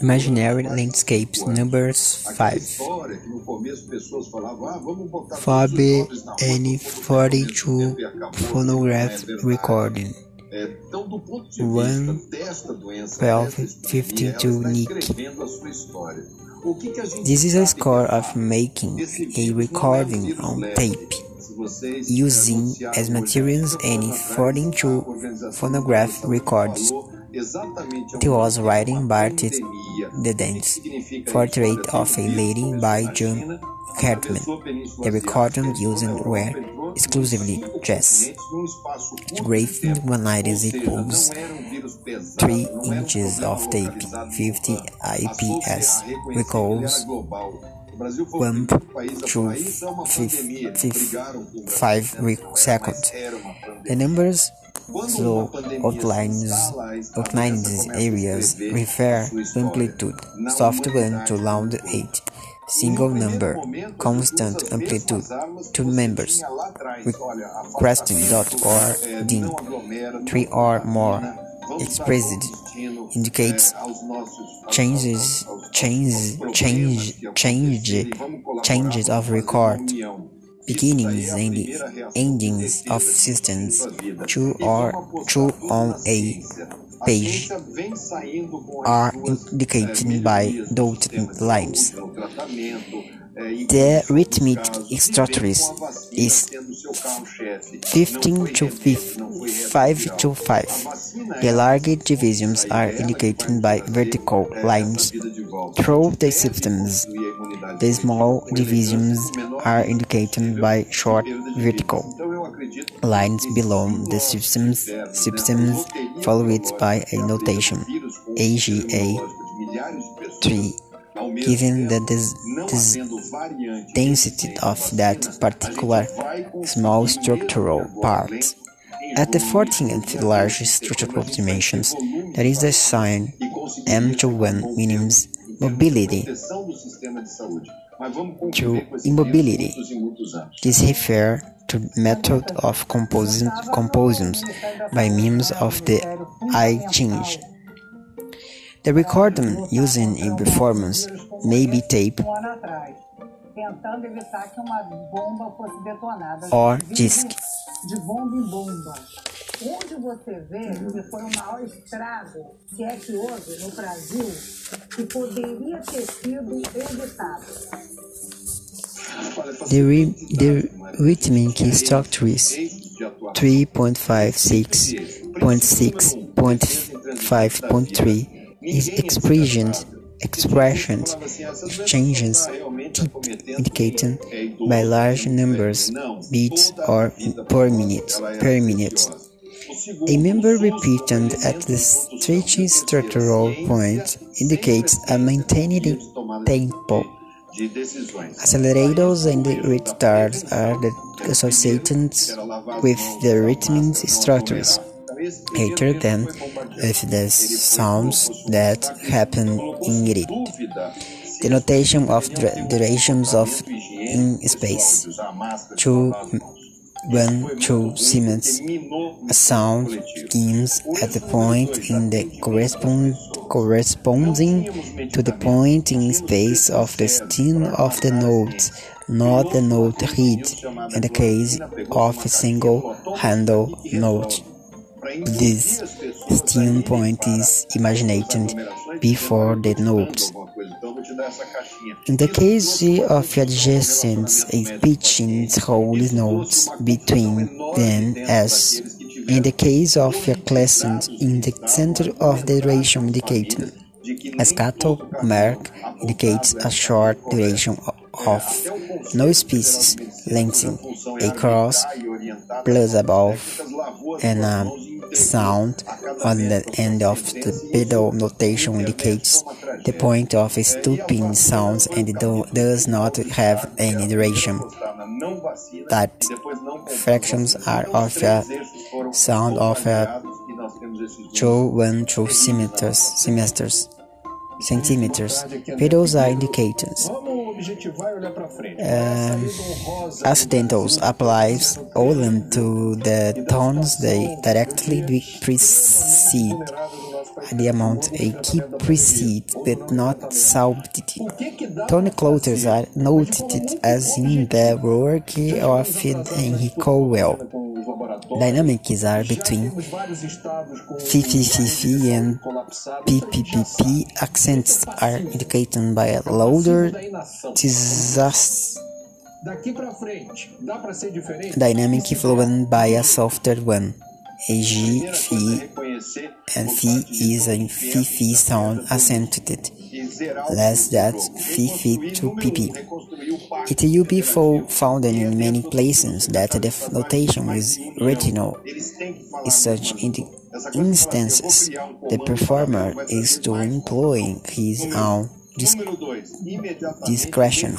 Imaginary Landscapes Numbers 5 Fob N42 Phonograph Recording. 1252 Nick. This is a score of making a recording on tape using as materials any 42 phonograph records. It was written by The Dance, Portrait of a Lady by Jean Erdman. The recording used were exclusively jazz. Its Graphic one is equals 3 inches of tape, 50 IPS, recalls 1 to 5 seconds. The numbers so outlines outlines areas refer to amplitude, soft 1 to loud 8 single number, constant amplitude, two members, requesting dot or din, three or more, expressed indicates changes, change, change, change, changes of record, beginnings and endings of systems, two or two on a page are indicated by dotted lines. The rhythmic structure is 15 to 5 to 5. The larger divisions are indicated by vertical lines through the systems. The small divisions are indicated by short vertical lines below the systems, systems followed by a notation AGA 3 given the density of that particular small structural part. At the 14th largest structural dimensions, there is a sign M to 1 means mobility to immobility. This refers to method of composing compositions by means of the I Ching. The recording using in performance may be tape or disc. De bomba em bomba. Onde você vê que foi o maior estrago, se é que houve no Brasil, que poderia ter sido evitado. The, re the rhythmic structure is 3.56.6.5.3 is expressions expressions exchanges tip indicated by large numbers beats or per minute per minute a member repeated at the stretchy structural point indicates a maintained tempo accelerators and retards are the associated with the rhythmic structures greater than with the sounds that happen in it. The notation of durations of in space. Two, one, two segments. A sound begins at the point in the correspond, corresponding to the point in space of the stem of the note, not the note read, in the case of a single handle note. This stem point is imagined before the note. In the case of adjacent a pitching holds notes between them as in the case of a crescent in the center of the duration indicator. A scatter mark indicates a short duration of no species lengthening across plus above and a sound on the end of the pedal notation indicates the point of stopping sounds and do, does not have any duration. That fractions are of a sound of a two one two centimeters semesters centimeters. Pedals are indicators. Um, accidentals applies only to the tones they directly precede. The amount a key precedes but not solved. Tony clothes are noted as in the work of Henry Cowell. Dynamics are between FFFF and PPPP. Accents are indicated by a louder disaster. dynamic followed by a softer one. A G, F, and F is a FF sound accentuated, less that than FF to PP. It will be found in many places that the notation is original. In such instances, the performer is to employ his own discretion.